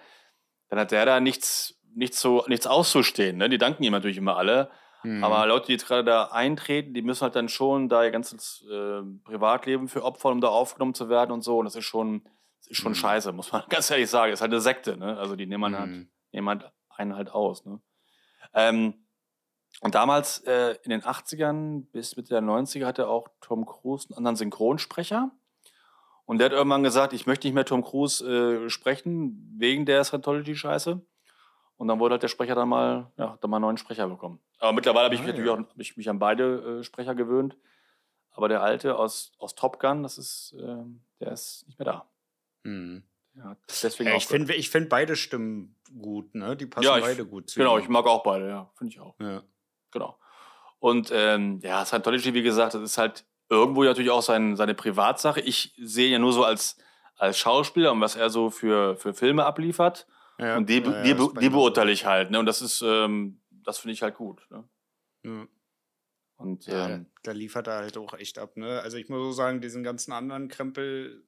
dann hat der da nichts, nichts, so, nichts auszustehen. Ne? Die danken ihm natürlich immer alle. Hm. Aber Leute, die jetzt gerade da eintreten, die müssen halt dann schon da ihr ganzes äh, Privatleben für opfern, um da aufgenommen zu werden und so. Und das ist schon, ist schon Mhm. scheiße, muss man *laughs* ganz ehrlich sagen. ist halt eine Sekte, ne? Also die nehmen, halt, Hm. nehmen halt einen halt aus, ne? Ähm, und damals äh, in den 80ern bis Mitte der 90er hatte auch Tom Cruise einen anderen Synchronsprecher. Und der hat irgendwann gesagt, ich möchte nicht mehr Tom Cruise äh, sprechen, wegen der Scientology-Scheiße. Und dann wurde halt der Sprecher dann mal, ja, dann mal einen neuen Sprecher bekommen. Aber mittlerweile habe ich Ah, mich natürlich ja. auch hab ich mich an beide äh, Sprecher gewöhnt. Aber der alte aus, aus Top Gun, das ist, ähm, der ist nicht mehr da. Hm. Ja, deswegen Ja, auch ich finde ich find beide Stimmen gut, ne? Die passen Ja, ich- beide gut zu Genau, ich mag auch beide, ja, finde ich auch. Ja. Genau. Und ähm, ja, Scientology, wie gesagt, das ist halt irgendwo natürlich auch sein, seine Privatsache. Ich sehe ihn ja nur so als, als Schauspieler und was er so für, für Filme abliefert. Ja, und die, ja, ja, die, die mir beurteile ich halt. Ne? Und das ist, ähm, das finde ich halt gut. Ne? so. Und Ja, ähm, da liefert er halt auch echt ab, ne? Also ich muss so sagen, diesen ganzen anderen Krempel,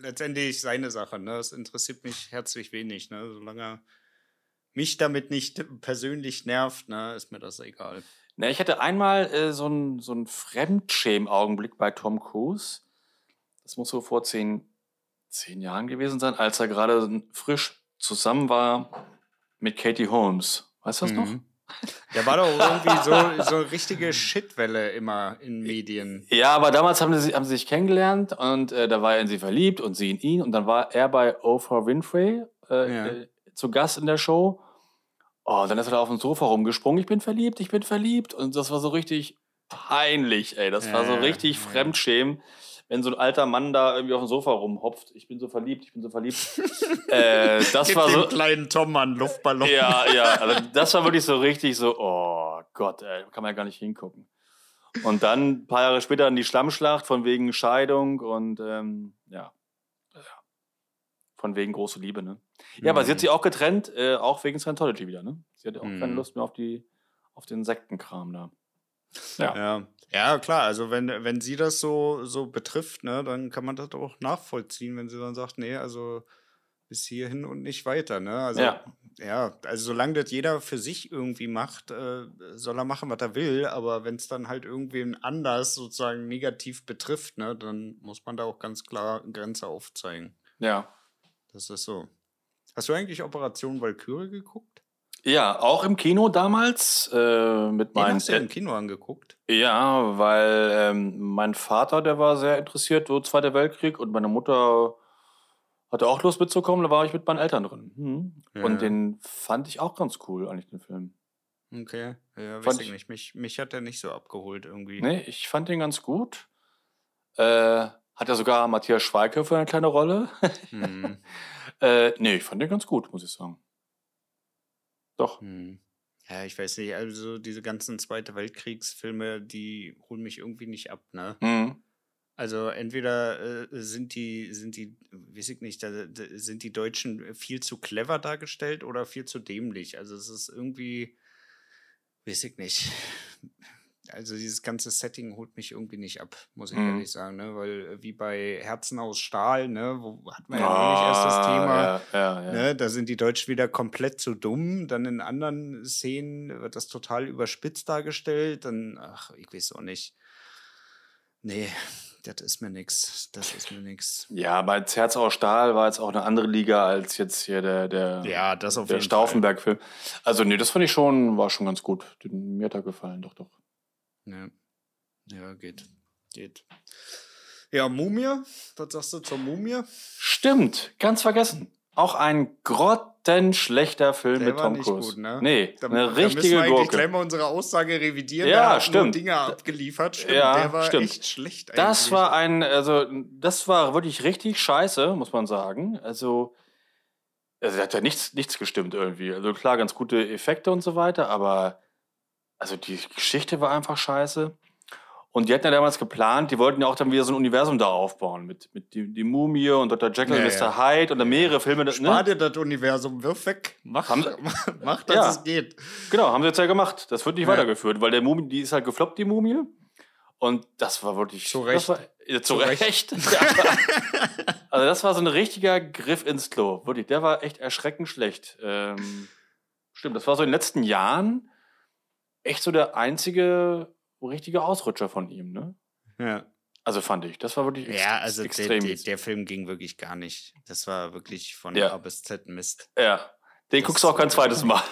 letztendlich seine Sache, ne? Das interessiert mich herzlich wenig, ne? Solange er mich damit nicht persönlich nervt, ne, ist mir das egal. na, ich hatte einmal äh, so einen so einen Fremdschämen-Augenblick bei Tom Cruise. Das muss so vor zehn, zehn Jahren gewesen sein, als er gerade frisch zusammen war mit Katie Holmes. Weißt du das noch? Der war doch irgendwie so, so eine richtige Shitwelle immer in Medien. Ja, aber damals haben sie, haben sie sich kennengelernt und äh, da war er in sie verliebt und sie in ihn und dann war er bei Oprah Winfrey äh, Ja. äh, zu Gast in der Show. Oh, und dann ist er da auf dem Sofa rumgesprungen. Ich bin verliebt, ich bin verliebt. Und das war so richtig peinlich, ey. Das war so richtig ja. Fremdschämen, wenn so ein alter Mann da irgendwie auf dem Sofa rumhopft. Ich bin so verliebt, ich bin so verliebt. *laughs* äh, das Gib war so. kleinen Tom an Luftballon. Ja, ja, also das war wirklich so richtig so, oh Gott, ey, kann man ja gar nicht hingucken. Und dann ein paar Jahre später dann die Schlammschlacht von wegen Scheidung und ähm, ja. ja. Von wegen große Liebe, ne? Ja, aber sie hat Mhm. sich auch getrennt, äh, auch wegen Scientology wieder, ne? Sie hatte auch keine Mhm. Lust mehr auf die, auf den Sektenkram da. Ja. Ja. ja, klar. Also wenn, wenn sie das so, so betrifft, ne, dann kann man das auch nachvollziehen, wenn sie dann sagt, nee, also bis hierhin und nicht weiter. Ne? Also, Ja. ja, also solange das jeder für sich irgendwie macht, äh, soll er machen, was er will. Aber wenn es dann halt irgendwen anders sozusagen negativ betrifft, ne, dann muss man da auch ganz klar Grenze aufzeigen. Ja. Das ist so. Hast du eigentlich Operation Valkyrie geguckt? Ja, auch im Kino damals äh, mit Den meinen hast du im Kino angeguckt? Ja, weil ähm, mein Vater, der war sehr interessiert, so Zweiter Weltkrieg, und meine Mutter hatte auch Lust mitzukommen, da war ich mit meinen Eltern drin. Mhm. Ja. Und den fand ich auch ganz cool, eigentlich, den Film. Okay. Ja, weiß Fand ich ich- nicht. Mich, mich hat der nicht so abgeholt irgendwie. Nee, ich fand den ganz gut. Äh, hat ja sogar Matthias Schweighöfer eine kleine Rolle. Hm. *laughs* äh, nee, ich fand den ganz gut, muss ich sagen. Doch. Hm. Ja, ich weiß nicht, also diese ganzen Zweite Weltkriegsfilme, die holen mich irgendwie nicht ab, ne? Mhm. Also entweder äh, sind die, sind die, weiß ich nicht, da, da sind die Deutschen viel zu clever dargestellt oder viel zu dämlich. Also es ist irgendwie, weiß ich nicht. Also dieses ganze Setting holt mich irgendwie nicht ab, muss ich Mhm. ehrlich sagen, ne? Weil äh, wie bei Herzen aus Stahl, ne, wo hatten wir ja neulich erst das Thema. Ah, Ja, ja, ja. Ne, da sind die Deutschen wieder komplett zu dumm. Dann in anderen Szenen wird das total überspitzt dargestellt. Dann, ach, ich weiß auch nicht. Nee, das ist mir nix. Das ist mir nix. Ja, bei Herz aus Stahl war jetzt auch eine andere Liga als jetzt hier der, der, Ja, das auf der Stauffenberg-Film. Also, nee, das fand ich schon, war schon ganz gut. Den- Mir hat er gefallen, doch, doch. Fall. Ja. geht. Geht. Ja, Mumie, was sagst du zur Mumie? Stimmt, ganz vergessen. Auch ein grottenschlechter Film Der mit Tom Cruise. gut, ne? Nee, Da, eine da müssen wir richtige Gurke. gleich mal unsere Aussage revidieren. Ja, nur stimmt. Dinge abgeliefert. Stimmt, Ja, der war stimmt. echt schlecht Das eigentlich. war ein, also, das war wirklich richtig scheiße, muss man sagen. Also, also da hat ja nichts, nichts gestimmt irgendwie. Also klar, ganz gute Effekte und so weiter, aber also die Geschichte war einfach scheiße. Und die hatten ja damals geplant, die wollten ja auch dann wieder so ein Universum da aufbauen mit, mit die, die Mumie und Dr. Jekyll Ja, und Mr. ja. Hyde und dann mehrere Filme. Ne? Spar dir das Universum, wirf weg. Mach, Haben *laughs* mach dass Ja. es geht. Genau, haben sie jetzt ja gemacht. Das wird nicht weitergeführt, weil der Mumie, die ist halt gefloppt, die Mumie. Und das war wirklich. Zu Recht. war, ja, zu, Zu Recht. Recht. *laughs* Also, das war so ein richtiger Griff ins Klo. Wirklich, der war echt erschreckend schlecht. Ähm, stimmt, das war so in den letzten Jahren echt so der einzige richtige Ausrutscher von ihm, ne? Ja, Also fand ich. Das war wirklich ex ja also der, extrem. der, der Film ging wirklich gar nicht. Das war wirklich von Ja. A bis Z Mist. ja. Den Das guckst du auch kein zweites Mal.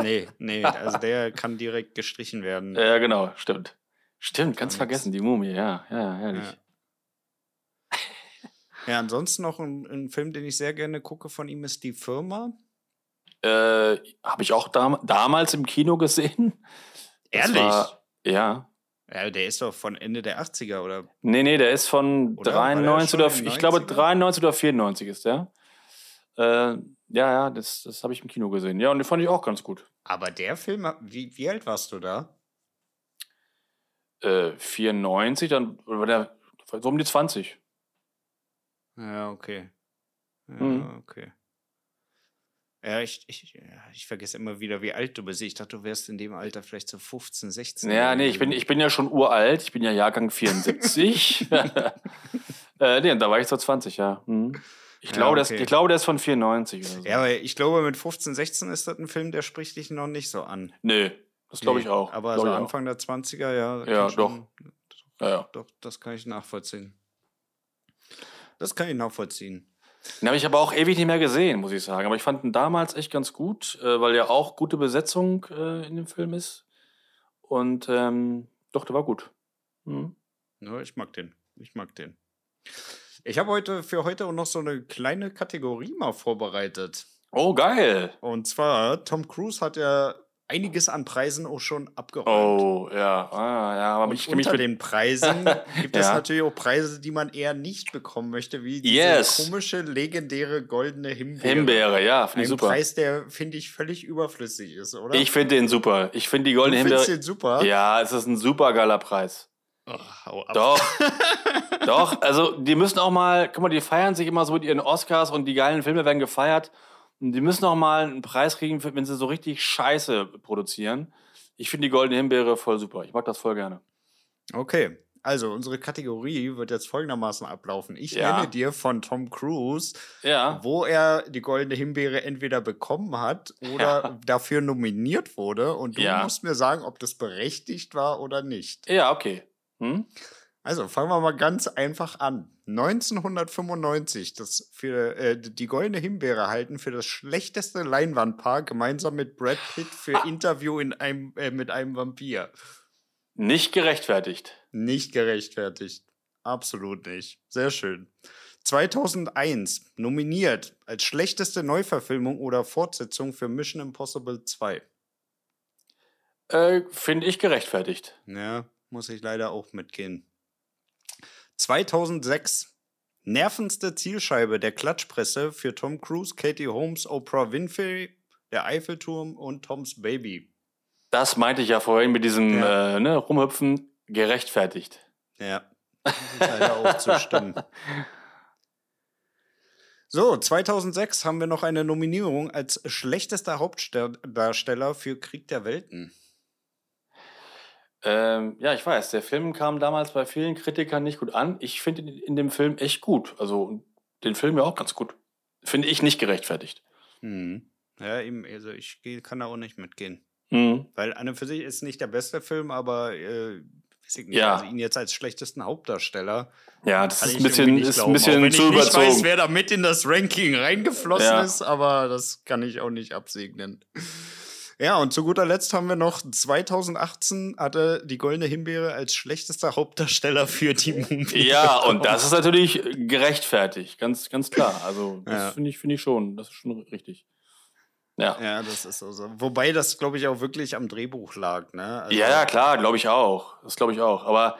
Nee, nee, *laughs* also der kann direkt gestrichen werden. ja, genau, stimmt. Stimmt, ganz vergessen, die Mumie, ja, ja, herrlich. Ja. Ja, ansonsten noch ein, ein Film, den ich sehr gerne gucke von ihm, ist Die Firma. Äh, Habe ich auch dam damals im Kino gesehen. Ehrlich? War, ja. Ja, der ist doch von Ende der 80er, oder? Nee, nee, der ist von Oder? War der 93 schon oder, ich glaube 90ern? 93 oder 94 ist der. Äh, ja, ja, das, das habe ich im Kino gesehen. Ja, und den fand ich auch ganz gut. Aber der Film, wie, wie alt warst du da? Äh, 94, dann war der so um die 20. Ja, okay. Ja, Mhm. okay. Ja, ich, ich, ja, ich vergesse immer wieder, wie alt du bist. Ich dachte, du wärst in dem Alter vielleicht so 15, 16. Ja, nee, ich bin, ich bin ja schon uralt. Ich bin ja Jahrgang 74. *laughs* *laughs* äh, nee, da war ich so 20, ja. Mhm. Ich, Ja, glaube, der ist- okay. ich glaube, der ist von 94 oder so. Ja, aber ich glaube, mit 15, 16 ist das ein Film, der spricht dich noch nicht so an. Nee, das glaube Nee, ich auch. Aber so auch. Anfang der 20er, ja. Ja, schon- Ja, ja. Doch, das kann ich nachvollziehen. Das kann ich nachvollziehen. Den habe ich aber auch ewig nicht mehr gesehen, muss ich sagen. Aber ich fand ihn damals echt ganz gut, äh, weil ja auch gute Besetzung äh, in dem Film ist. Und ähm, doch, der war gut. Mhm. Ja, ich mag den. Ich mag den. Ich habe heute für heute auch noch so eine kleine Kategorie mal vorbereitet. Oh, geil. Und zwar, Tom Cruise hat ja einiges an Preisen auch schon abgeräumt. Oh, ja. Ah, ja, aber Und ich unter den Preisen *laughs* gibt es Ja. natürlich auch Preise, die man eher nicht bekommen möchte, wie diese Yes. komische, legendäre goldene Himbeere. Himbeere, ja, finde Ein ich super. Preis, der, finde ich, völlig überflüssig ist, oder? Ich finde den super. Ich finde die du goldene findest Himbeere. den super? Ja, es ist ein super geiler Preis. Ach, hau ab. Doch. *laughs* Doch, also die müssen auch mal, guck mal, die feiern sich immer so mit ihren Oscars und die geilen Filme werden gefeiert. Die müssen auch mal einen Preis kriegen, wenn sie so richtig Scheiße produzieren. Ich finde die Goldene Himbeere voll super. Ich mag das voll gerne. Okay, also unsere Kategorie wird jetzt folgendermaßen ablaufen. Ich Ja. nenne dir von Tom Cruise, Ja. wo er die goldene Himbeere entweder bekommen hat oder Ja. *laughs* dafür nominiert wurde. Und du musst mir sagen, ob das berechtigt war oder nicht. Ja, okay. Hm? Also fangen wir mal ganz einfach an. 1995, das für äh, die goldene Himbeere halten für das schlechteste Leinwandpaar gemeinsam mit Brad Pitt für Interview in einem, äh, mit einem Vampir. Nicht gerechtfertigt. Nicht gerechtfertigt. Absolut nicht. Sehr schön. 2001 nominiert als schlechteste Neuverfilmung oder Fortsetzung für Mission Impossible 2. Äh, finde ich gerechtfertigt. Ja, muss ich leider auch mitgehen. 2006 nervendste Zielscheibe der Klatschpresse für Tom Cruise, Katie Holmes, Oprah Winfrey der Eiffelturm und Toms Baby. Das meinte ich ja vorhin mit diesem ja. äh, ne, Rumhüpfen gerechtfertigt. Ja. Leider auch zu stimmen. So, 2006 haben wir noch eine Nominierung als schlechtester Hauptdarsteller für Krieg der Welten. Ähm, ja, ich weiß, der Film kam damals bei vielen Kritikern nicht gut an. Ich finde ihn in dem Film echt gut. Also den Film ja auch ganz gut. Finde ich nicht gerechtfertigt. Mhm. Ja, eben, also ich kann da auch nicht mitgehen. Mhm. Weil an und für sich ist nicht der beste Film, aber äh, ja. Also ihn jetzt als schlechtesten Hauptdarsteller. Ja, das ist ein bisschen, ist ein bisschen auch zu ich überzogen. Ich weiß, wer da mit in das Ranking reingeflossen ja. ist, aber das kann ich auch nicht absegnen. Ja, und zu guter Letzt haben wir noch 2018 hatte die Goldene Himbeere als schlechtester Hauptdarsteller für die Mumie. Ja, und das ist natürlich gerechtfertigt, ganz, ganz klar. Also, das ja. finde ich, finde ich schon, das ist schon richtig. Ja. ja, das ist so. Wobei das, glaube ich, auch wirklich am Drehbuch lag. Ne? Also, ja, klar, glaube ich auch. Das glaube ich auch. Aber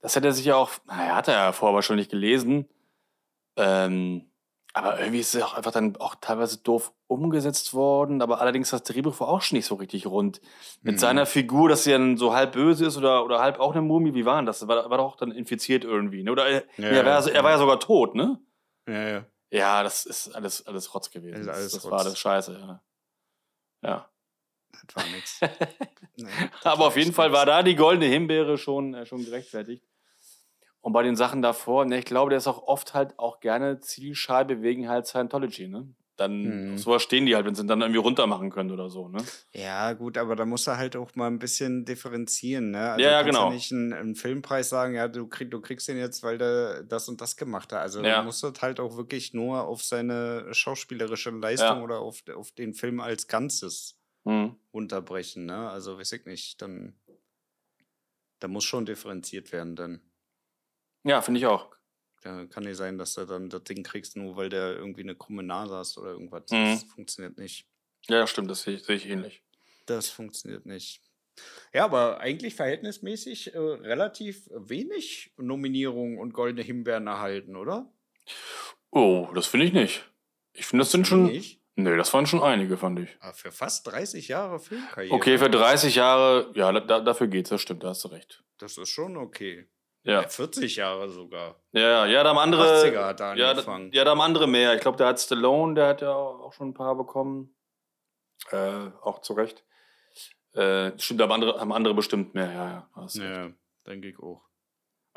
das hätte er sich ja auch, naja, hat er ja vorher wahrscheinlich gelesen. Ähm, aber irgendwie ist es auch einfach dann auch teilweise doof umgesetzt worden. Aber allerdings das Drehbuch war auch schon nicht so richtig rund. Mit mhm. seiner Figur, dass sie dann so halb böse ist oder, oder halb auch eine Mumie. Wie war denn das? War, war doch auch dann infiziert irgendwie. Ne? Oder äh, ja, er, war, er war ja sogar tot, ne? Ja, ja. Ja, das ist alles, alles Rotz gewesen. Das, alles das Rotz. war alles scheiße, ja. Ja. Das war nichts. *laughs* Nee, Aber auf jeden Fall war da die goldene Himbeere schon, äh, schon gerechtfertigt. Und bei den Sachen davor, ne, ich glaube, der ist auch oft halt auch gerne Zielscheibe wegen halt Scientology, ne? Dann mhm. sowas stehen die halt, wenn sie dann irgendwie runter machen können oder so, ne? Ja, gut, aber da muss er halt auch mal ein bisschen differenzieren, ne? Also ja, ja genau. Du nicht einen, einen, Filmpreis sagen, ja, du, krieg, du kriegst den jetzt, weil der das und das gemacht hat. Also ja. du musst das halt auch wirklich nur auf seine schauspielerische Leistung ja. oder auf, auf den Film als Ganzes mhm. unterbrechen, ne? Also weiß ich nicht, dann da muss schon differenziert werden dann. Ja, finde ich auch. Ja, kann nicht sein, dass du dann das Ding kriegst, nur weil der irgendwie eine krumme Nase hast oder irgendwas. Mhm. Das funktioniert nicht. Ja, stimmt, das sehe ich, seh ich ähnlich. Das funktioniert nicht. Ja, aber eigentlich verhältnismäßig äh, relativ wenig Nominierungen und goldene Himbeeren erhalten, oder? Oh, das finde ich nicht. Ich finde, das, sind schon. Nicht? Nee, das waren schon einige, fand ich. Aber ah, für fast 30 Jahre Filmkarriere. Okay, für 30 Jahre, ja, da, dafür geht's, das stimmt, da hast du recht. Das ist schon okay. Ja. 40 Jahre sogar. Ja, ja, da haben andere. 80er hat er angefangen. Ja, da haben andere mehr. Ich glaube, der hat Stallone, der hat ja auch schon ein paar bekommen. Äh, auch zu Recht. Äh, stimmt, aber andere, haben andere bestimmt mehr, ja, ja. Ja, denke ich auch.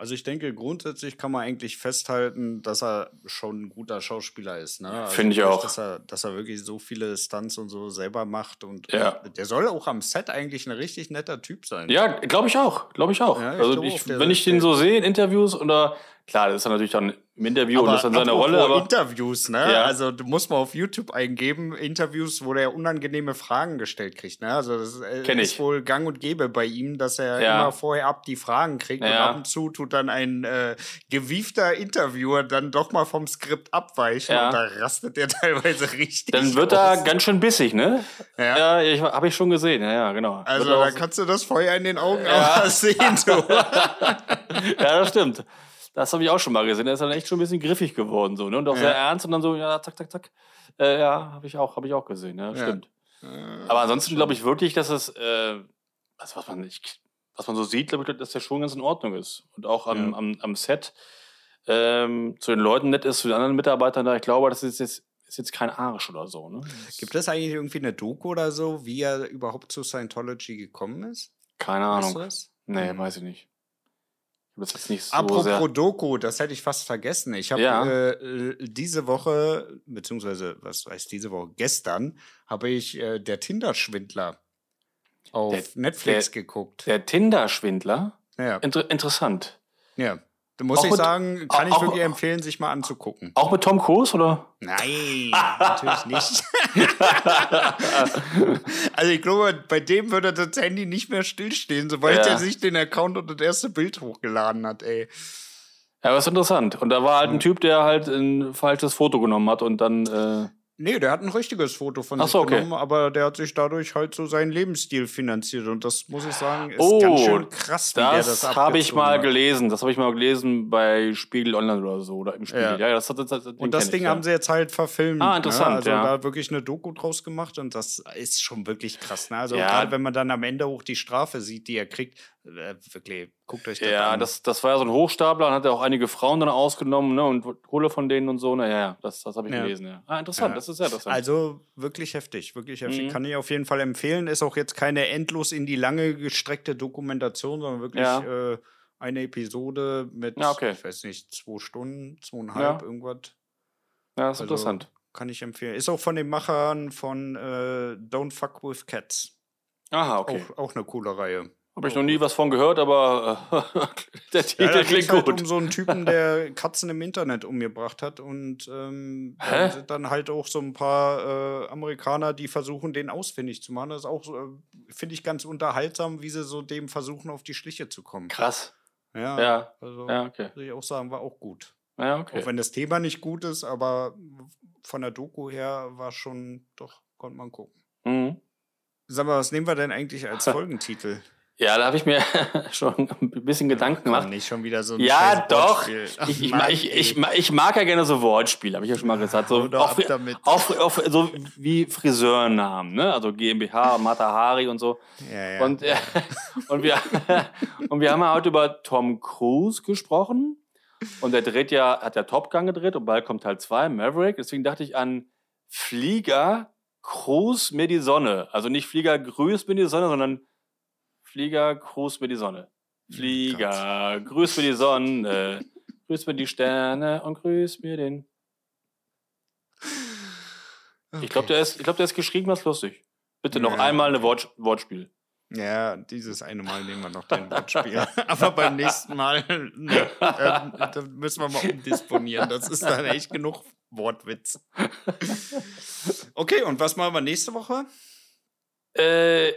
Also ich denke, grundsätzlich kann man eigentlich festhalten, dass er schon ein guter Schauspieler ist. Ne? Also Finde ich auch. Dass er, dass er wirklich so viele Stunts und so selber macht. Und ja. der soll auch am Set eigentlich ein richtig netter Typ sein. Ja, glaube ich auch. Glaube ich auch. Ja, ich also ich, wenn ich den so sehe in Interviews oder Klar, das ist dann natürlich dann im Interview aber und das ist dann seine Rolle. Aber Interviews, ne? Ja. Also du musst mal auf YouTube eingeben, Interviews, wo der unangenehme Fragen gestellt kriegt. Ne? Also das äh, Kenn ist ich. wohl gang und gäbe bei ihm, dass er ja. immer vorher ab die Fragen kriegt ja. und ab und zu tut dann ein äh, gewiefter Interviewer dann doch mal vom Skript abweichen und da rastet der *laughs* teilweise richtig. Dann wird er ganz schön bissig, ne? Ja, ja habe ich schon gesehen, ja, ja genau. Also da kannst du das Feuer in den Augen auch *laughs* sehen. So. *laughs* ja, das stimmt. Das habe ich auch schon mal gesehen. Er ist dann echt schon ein bisschen griffig geworden so, ne? Und auch ja. sehr ernst und dann so, ja, zack, zack, zack. Äh, ja, habe ich auch, habe ich auch gesehen, ja, stimmt. Ja. Aber ansonsten glaube ich wirklich, dass es, äh, also was man nicht, was man so sieht, glaube ich, dass der schon ganz in Ordnung ist. Und auch am, am, am Set ähm, zu den Leuten nett ist, zu den anderen Mitarbeitern da. Ich glaube, das ist jetzt ist jetzt kein Arsch oder so. Ne? Gibt es eigentlich irgendwie eine Doku oder so, wie er überhaupt zu Scientology gekommen ist? Keine Ahnung. Weißt du? Nee, hm. weiß ich nicht. Das ist nicht so Apropos sehr Doku, das hätte ich fast vergessen. Ich habe ja. äh, diese Woche, beziehungsweise, was heißt diese Woche, gestern, habe ich äh, der Tinder-Schwindler auf der, Netflix der, geguckt. Der Tinder-Schwindler? Ja. Inter interessant. Ja. Muss auch ich mit, sagen, kann ich wirklich empfehlen, sich mal anzugucken. Auch mit Tom Cruise, oder? Nein, *laughs* natürlich nicht. *laughs* also ich glaube, bei dem würde das Handy nicht mehr stillstehen, sobald ja. er sich den Account und das erste Bild hochgeladen hat, ey. Ja, aber ist interessant. Und da war halt ein Typ, der halt ein falsches Foto genommen hat und dann. Äh Nee, der hat ein richtiges Foto von Ach sich so, okay. genommen, aber der hat sich dadurch halt so seinen Lebensstil finanziert. Und das muss ich sagen, ist Oh, ganz schön krass, wie der das Das habe ich mal hat. gelesen. Das habe ich mal gelesen bei Spiegel Online oder so oder im Spiegel. Ja. Ja, ja das, das, das, das Und das Ding ich, ja. haben sie jetzt halt verfilmt. Ah, interessant, Ne? Also ja. da wirklich eine Doku draus gemacht und das ist schon wirklich krass. Ne? Also Ja. gerade wenn man dann am Ende auch die Strafe sieht, die er kriegt, wirklich, guckt euch das Ja, an. das, das war ja so ein Hochstapler und hat ja auch einige Frauen dann ausgenommen ne, und Kohle von denen und so. Na ja, ja, das, das habe ich Ja. gelesen. Ja. Ah, interessant, Ja. das ist sehr interessant. Also wirklich heftig, wirklich heftig. Mhm. Kann ich auf jeden Fall empfehlen. Ist auch jetzt keine endlos in die lange gestreckte Dokumentation, sondern wirklich Ja. äh, eine Episode mit, Ja, okay. ich weiß nicht, zwei Stunden, zweieinhalb, Ja. irgendwas. ja, ist also- interessant. Kann ich empfehlen. Ist auch von den Machern von äh, Don't Fuck with Cats. Aha, okay. Auch, auch eine coole Reihe. Habe ich noch nie was von gehört, aber äh, *laughs* der Titel Ja, klingt halt gut. um so einen Typen, *laughs* der Katzen im Internet umgebracht hat. Und ähm, Hä? da sind dann halt auch so ein paar äh, Amerikaner, die versuchen, den ausfindig zu machen. Das ist auch, äh, finde ich, ganz unterhaltsam, wie sie so dem versuchen, auf die Schliche zu kommen. Krass. Ja, Ja, also ja, okay. würde ich auch sagen, war auch gut. Ja, okay. Auch wenn das Thema nicht gut ist, aber von der Doku her war schon, doch, konnte man gucken. Mhm. Sag mal, was nehmen wir denn eigentlich als *laughs* Folgentitel? Ja, da habe ich mir *laughs* schon ein bisschen Gedanken gemacht. nicht schon wieder so ein Ja, doch. Ach, Ich, ich, Mann, ich, ich, ich mag ja gerne so Wortspiele, habe ich ja schon mal gesagt. So, doch auch, auch, auch so wie Friseurnamen, ne? Also GmbH, *laughs* Matahari und so. Ja, ja. Und, äh, *laughs* und, wir, und wir haben ja heute über Tom Cruise gesprochen. Und der dreht ja, hat ja Top Gun gedreht und bald kommt Teil 2, Maverick. Deswegen dachte ich an Flieger, Cruise mir die Sonne. Also nicht Flieger, grüß mir die Sonne, sondern Flieger, grüß mir die Sonne. Flieger, grüß mir die Sonne, grüß mir die Sterne und grüß mir den. Ich glaube, der, ist- ich glaub, der ist geschrieben, ist lustig. Bitte noch Ja. einmal eine Wort, Wortspiel. Ja, dieses eine Mal nehmen wir noch dein Wortspiel. *laughs* Aber beim nächsten Mal *laughs* ne, da müssen wir mal umdisponieren. Das ist dann echt genug Wortwitz. *laughs* Okay, und was machen wir nächste Woche? Äh,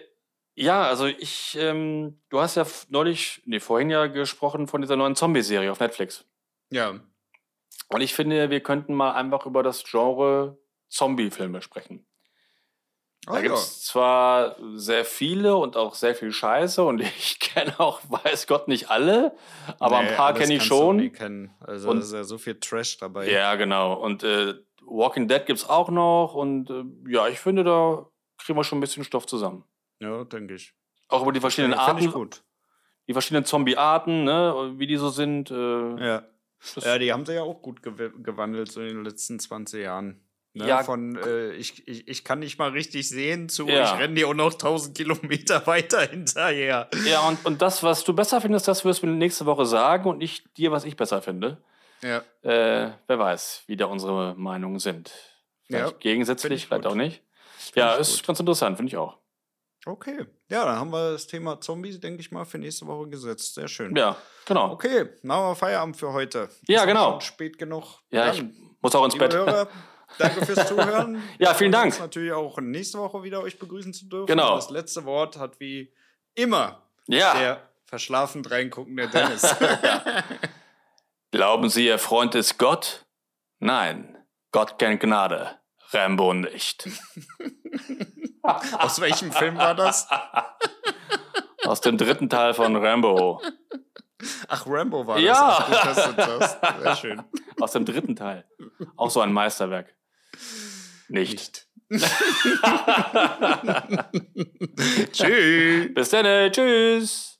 ja, also ich, ähm, du hast ja neulich, nee, vorhin ja gesprochen von dieser neuen Zombie-Serie auf Netflix. Ja. Und ich finde, wir könnten mal einfach über das Genre Zombie-Filme sprechen. Da Ah, gibt es zwar sehr viele und auch sehr viel Scheiße und *laughs* ich kenne auch, weiß Gott, nicht alle, aber Nee, ein paar kenne ich schon. Also Und- da ist ja so viel Trash dabei. Ja, genau. Und äh, Walking Dead gibt es auch noch und äh, ja, ich finde, da kriegen wir schon ein bisschen Stoff zusammen. Ja, denke ich. Auch über die verschiedenen ich Arten, gut. die verschiedenen Zombie-Arten, ne, wie die so sind. Äh, Ja. ja, die haben sie ja auch gut gew gewandelt so in den letzten 20 Jahren. Ne? Ja. Von äh, ich, ich, ich kann nicht mal richtig sehen zu Ja. ich renne dir auch noch 1000 Kilometer *laughs* weiter hinterher. Ja, und, und das, was du besser findest, das wirst du mir nächste Woche sagen und nicht dir, was ich besser finde. Ja. Äh, wer weiß, wie da unsere Meinungen sind. Vielleicht Ja, find gegensätzlich, ich vielleicht gut. auch nicht. ja, ich ist gut. ganz interessant, finde ich auch. Okay. Ja, dann haben wir das Thema Zombies, denke ich mal, für nächste Woche gesetzt. Sehr schön. Ja, genau. Okay, machen wir Feierabend für heute. Ja, Ist genau. Spät genug. Ja, ich Dann, muss auch ins Bett. Hörer, *laughs* danke fürs Zuhören. *laughs* Ja, vielen Dank. Uns natürlich auch nächste Woche wieder euch begrüßen zu dürfen. Genau. Das letzte Wort hat wie immer Ja, der verschlafen reinguckende Dennis. *laughs* glauben Sie, Ihr Freund ist Gott? Nein, Gott kennt Gnade, Rambo nicht. Aus welchem Film war das? *laughs* Aus dem dritten Teil von Rambo. Ach, Rambo war Ja. das. Das. Sehr schön. Aus dem dritten Teil. Auch so ein Meisterwerk. Nicht. *laughs* Tschüss. Bis dann, tschüss.